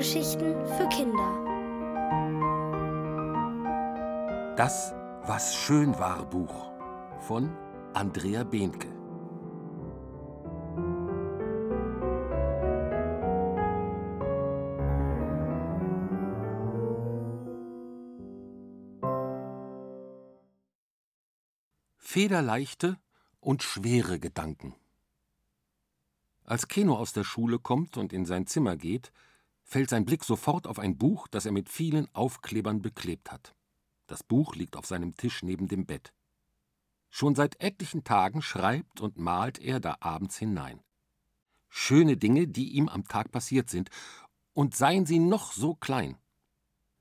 Hörgeschichten für Kinder. Das, was schön war Buch von Andrea Behnke. Federleichte und schwere Gedanken. Als Keno aus der Schule kommt und in sein Zimmer geht, fällt sein Blick sofort auf ein Buch, das er mit vielen Aufklebern beklebt hat. Das Buch liegt auf seinem Tisch neben dem Bett. Schon seit etlichen Tagen schreibt und malt er da abends hinein. Schöne Dinge, die ihm am Tag passiert sind, und seien sie noch so klein.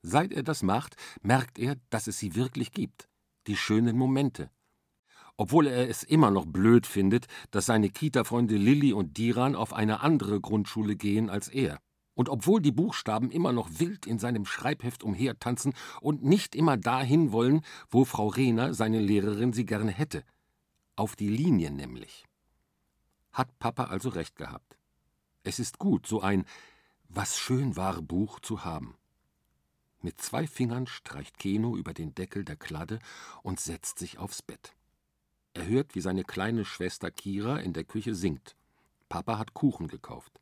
Seit er das macht, merkt er, dass es sie wirklich gibt, die schönen Momente, obwohl er es immer noch blöd findet, dass seine Kita-Freunde Lilly und Diran auf eine andere Grundschule gehen als er. Und obwohl die Buchstaben immer noch wild in seinem Schreibheft umhertanzen und nicht immer dahin wollen, wo Frau Rehner, seine Lehrerin, sie gerne hätte. Auf die Linie nämlich. Hat Papa also recht gehabt. Es ist gut, so ein Was schön war Buch zu haben. Mit zwei Fingern streicht Keno über den Deckel der Kladde und setzt sich aufs Bett. Er hört, wie seine kleine Schwester Kira in der Küche singt. Papa hat Kuchen gekauft.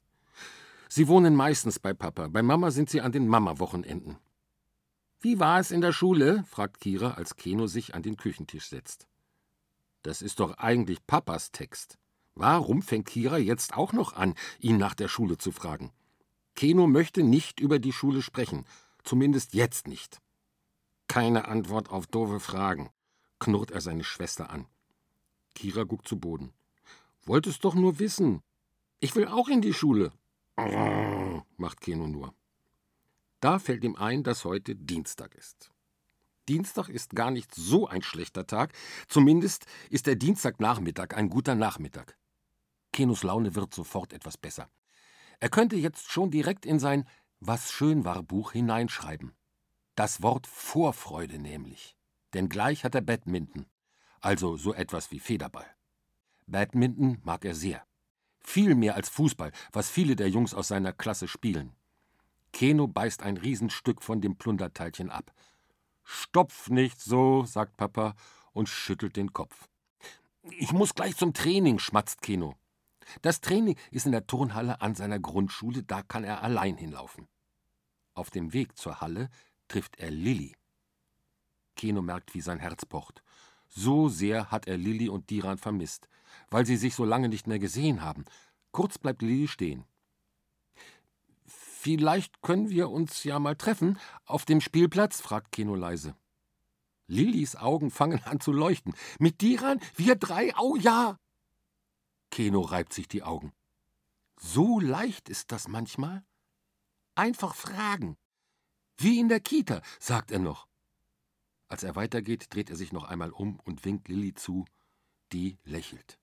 Sie wohnen meistens bei Papa. Bei Mama sind sie an den Mama-Wochenenden. Wie war es in der Schule? fragt Kira, als Keno sich an den Küchentisch setzt. Das ist doch eigentlich Papas Text. Warum fängt Kira jetzt auch noch an, ihn nach der Schule zu fragen? Keno möchte nicht über die Schule sprechen, zumindest jetzt nicht. Keine Antwort auf doofe Fragen, knurrt er seine Schwester an. Kira guckt zu Boden. Wolltest doch nur wissen. Ich will auch in die Schule. Macht Keno nur. Da fällt ihm ein, dass heute Dienstag ist. Dienstag ist gar nicht so ein schlechter Tag, zumindest ist der Dienstagnachmittag ein guter Nachmittag. Kenos Laune wird sofort etwas besser. Er könnte jetzt schon direkt in sein Was schön war Buch hineinschreiben. Das Wort Vorfreude nämlich. Denn gleich hat er Badminton also so etwas wie Federball. Badminton mag er sehr. Viel mehr als Fußball, was viele der Jungs aus seiner Klasse spielen. Keno beißt ein Riesenstück von dem Plunderteilchen ab. Stopf nicht so, sagt Papa und schüttelt den Kopf. Ich muss gleich zum Training, schmatzt Keno. Das Training ist in der Turnhalle an seiner Grundschule, da kann er allein hinlaufen. Auf dem Weg zur Halle trifft er Lilli. Keno merkt, wie sein Herz pocht. So sehr hat er Lilli und Diran vermisst, weil sie sich so lange nicht mehr gesehen haben. Kurz bleibt Lilli stehen. Vielleicht können wir uns ja mal treffen auf dem Spielplatz, fragt Keno leise. Lillis Augen fangen an zu leuchten. Mit Diran? Wir drei? Oh ja! Keno reibt sich die Augen. So leicht ist das manchmal. Einfach fragen. Wie in der Kita, sagt er noch. Als er weitergeht, dreht er sich noch einmal um und winkt Lilly zu, die lächelt.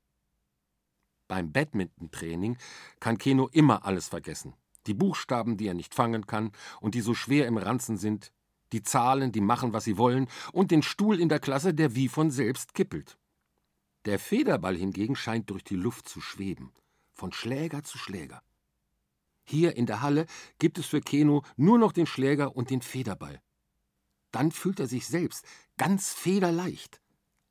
Beim Badminton-Training kann Keno immer alles vergessen. Die Buchstaben, die er nicht fangen kann und die so schwer im Ranzen sind, die Zahlen, die machen, was sie wollen, und den Stuhl in der Klasse, der wie von selbst kippelt. Der Federball hingegen scheint durch die Luft zu schweben, von Schläger zu Schläger. Hier in der Halle gibt es für Keno nur noch den Schläger und den Federball. Dann fühlt er sich selbst ganz federleicht.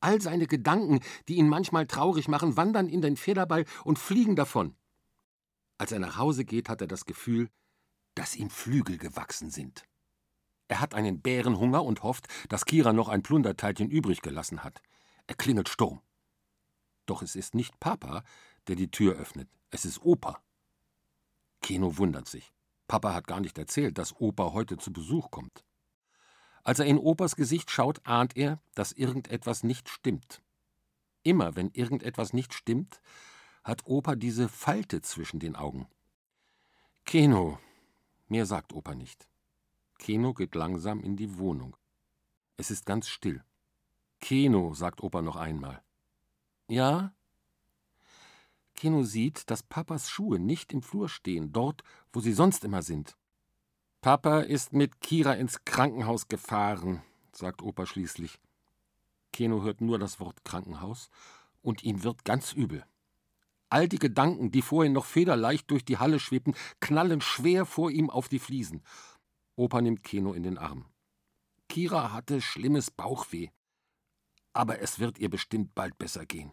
All seine Gedanken, die ihn manchmal traurig machen, wandern in den Federball und fliegen davon. Als er nach Hause geht, hat er das Gefühl, dass ihm Flügel gewachsen sind. Er hat einen Bärenhunger und hofft, dass Kira noch ein Plunderteilchen übrig gelassen hat. Er klingelt Sturm. Doch es ist nicht Papa, der die Tür öffnet, es ist Opa. Keno wundert sich. Papa hat gar nicht erzählt, dass Opa heute zu Besuch kommt. Als er in Opas Gesicht schaut, ahnt er, dass irgendetwas nicht stimmt. Immer wenn irgendetwas nicht stimmt, hat Opa diese Falte zwischen den Augen. Keno. Mehr sagt Opa nicht. Keno geht langsam in die Wohnung. Es ist ganz still. Keno, sagt Opa noch einmal. Ja? Keno sieht, dass Papas Schuhe nicht im Flur stehen, dort, wo sie sonst immer sind. Papa ist mit Kira ins Krankenhaus gefahren, sagt Opa schließlich. Keno hört nur das Wort Krankenhaus und ihm wird ganz übel. All die Gedanken, die vorhin noch federleicht durch die Halle schwebten, knallen schwer vor ihm auf die Fliesen. Opa nimmt Keno in den Arm. Kira hatte schlimmes Bauchweh. Aber es wird ihr bestimmt bald besser gehen.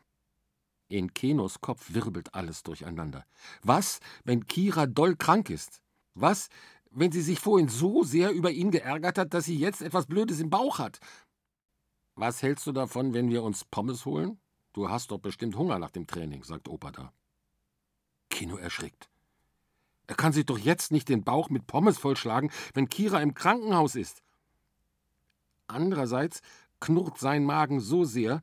In Kenos Kopf wirbelt alles durcheinander. Was, wenn Kira doll krank ist? Was, wenn sie sich vorhin so sehr über ihn geärgert hat, dass sie jetzt etwas Blödes im Bauch hat? Was hältst du davon, wenn wir uns Pommes holen? Du hast doch bestimmt Hunger nach dem Training, sagt Opa da. Kino erschrickt. Er kann sich doch jetzt nicht den Bauch mit Pommes vollschlagen, wenn Kira im Krankenhaus ist. Andererseits knurrt sein Magen so sehr,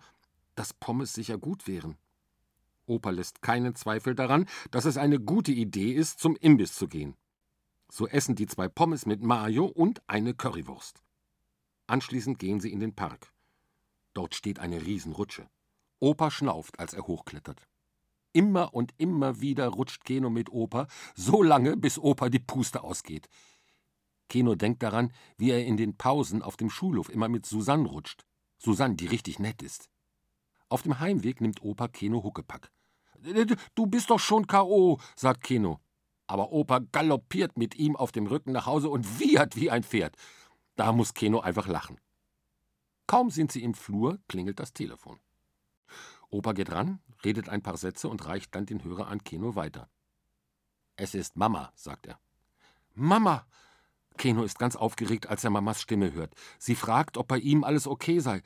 dass Pommes sicher gut wären. Opa lässt keinen Zweifel daran, dass es eine gute Idee ist, zum Imbiss zu gehen. So essen die zwei Pommes mit Mayo und eine Currywurst. Anschließend gehen sie in den Park. Dort steht eine Riesenrutsche. Opa schnauft, als er hochklettert. Immer und immer wieder rutscht Keno mit Opa, so lange, bis Opa die Puste ausgeht. Keno denkt daran, wie er in den Pausen auf dem Schulhof immer mit Susanne rutscht. Susanne, die richtig nett ist. Auf dem Heimweg nimmt Opa Keno Huckepack. Du bist doch schon K.O., sagt Keno. Aber Opa galoppiert mit ihm auf dem Rücken nach Hause und wiehert wie ein Pferd. Da muss Keno einfach lachen. Kaum sind sie im Flur, klingelt das Telefon. Opa geht ran, redet ein paar Sätze und reicht dann den Hörer an Keno weiter. Es ist Mama, sagt er. Mama! Keno ist ganz aufgeregt, als er Mamas Stimme hört. Sie fragt, ob bei ihm alles okay sei.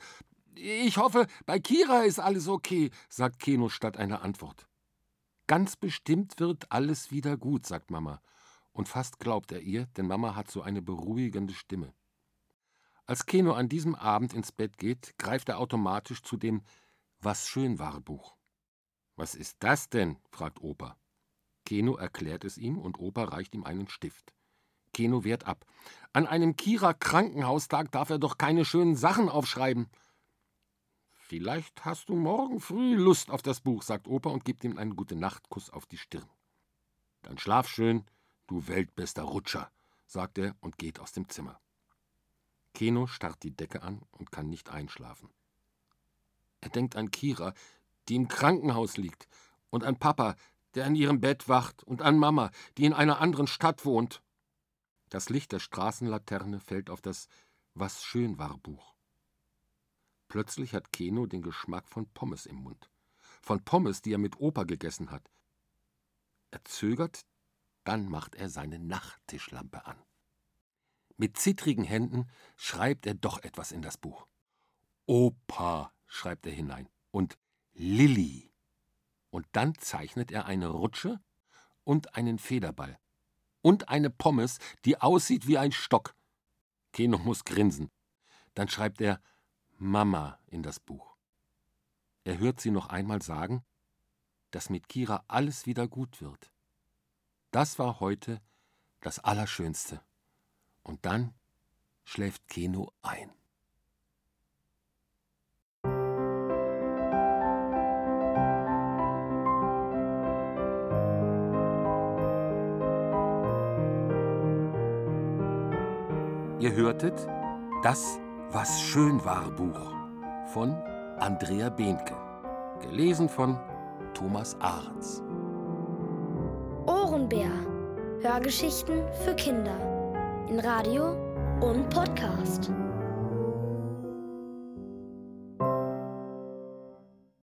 Ich hoffe, bei Kira ist alles okay, sagt Keno statt einer Antwort. Ganz bestimmt wird alles wieder gut, sagt Mama. Und fast glaubt er ihr, denn Mama hat so eine beruhigende Stimme. Als Keno an diesem Abend ins Bett geht, greift er automatisch zu dem Was schön war Buch. Was ist das denn? fragt Opa. Keno erklärt es ihm und Opa reicht ihm einen Stift. Keno wehrt ab. An einem Kira-Krankenhaustag darf er doch keine schönen Sachen aufschreiben. Vielleicht hast du morgen früh Lust auf das Buch, sagt Opa und gibt ihm einen Gute-Nacht-Kuss auf die Stirn. Dann schlaf schön, du weltbester Rutscher, sagt er und geht aus dem Zimmer. Keno starrt die Decke an und kann nicht einschlafen. Er denkt an Kira, die im Krankenhaus liegt, und an Papa, der an ihrem Bett wacht, und an Mama, die in einer anderen Stadt wohnt. Das Licht der Straßenlaterne fällt auf das Was schön war Buch. Plötzlich hat Keno den Geschmack von Pommes im Mund. Von Pommes, die er mit Opa gegessen hat. Er zögert, dann macht er seine Nachttischlampe an. Mit zittrigen Händen schreibt er doch etwas in das Buch. Opa, schreibt er hinein, und Lilli. Und dann zeichnet er eine Rutsche und einen Federball und eine Pommes, die aussieht wie ein Stock. Keno muss grinsen. Dann schreibt er Mama in das Buch. Er hört sie noch einmal sagen, dass mit Kira alles wieder gut wird. Das war heute das Allerschönste. Und dann schläft Keno ein. Ihr hörtet Das Was schön war Buch von Andrea Behnke. Gelesen von Thomas Ahrens. Ohrenbär. Hörgeschichten für Kinder. In Radio und Podcast.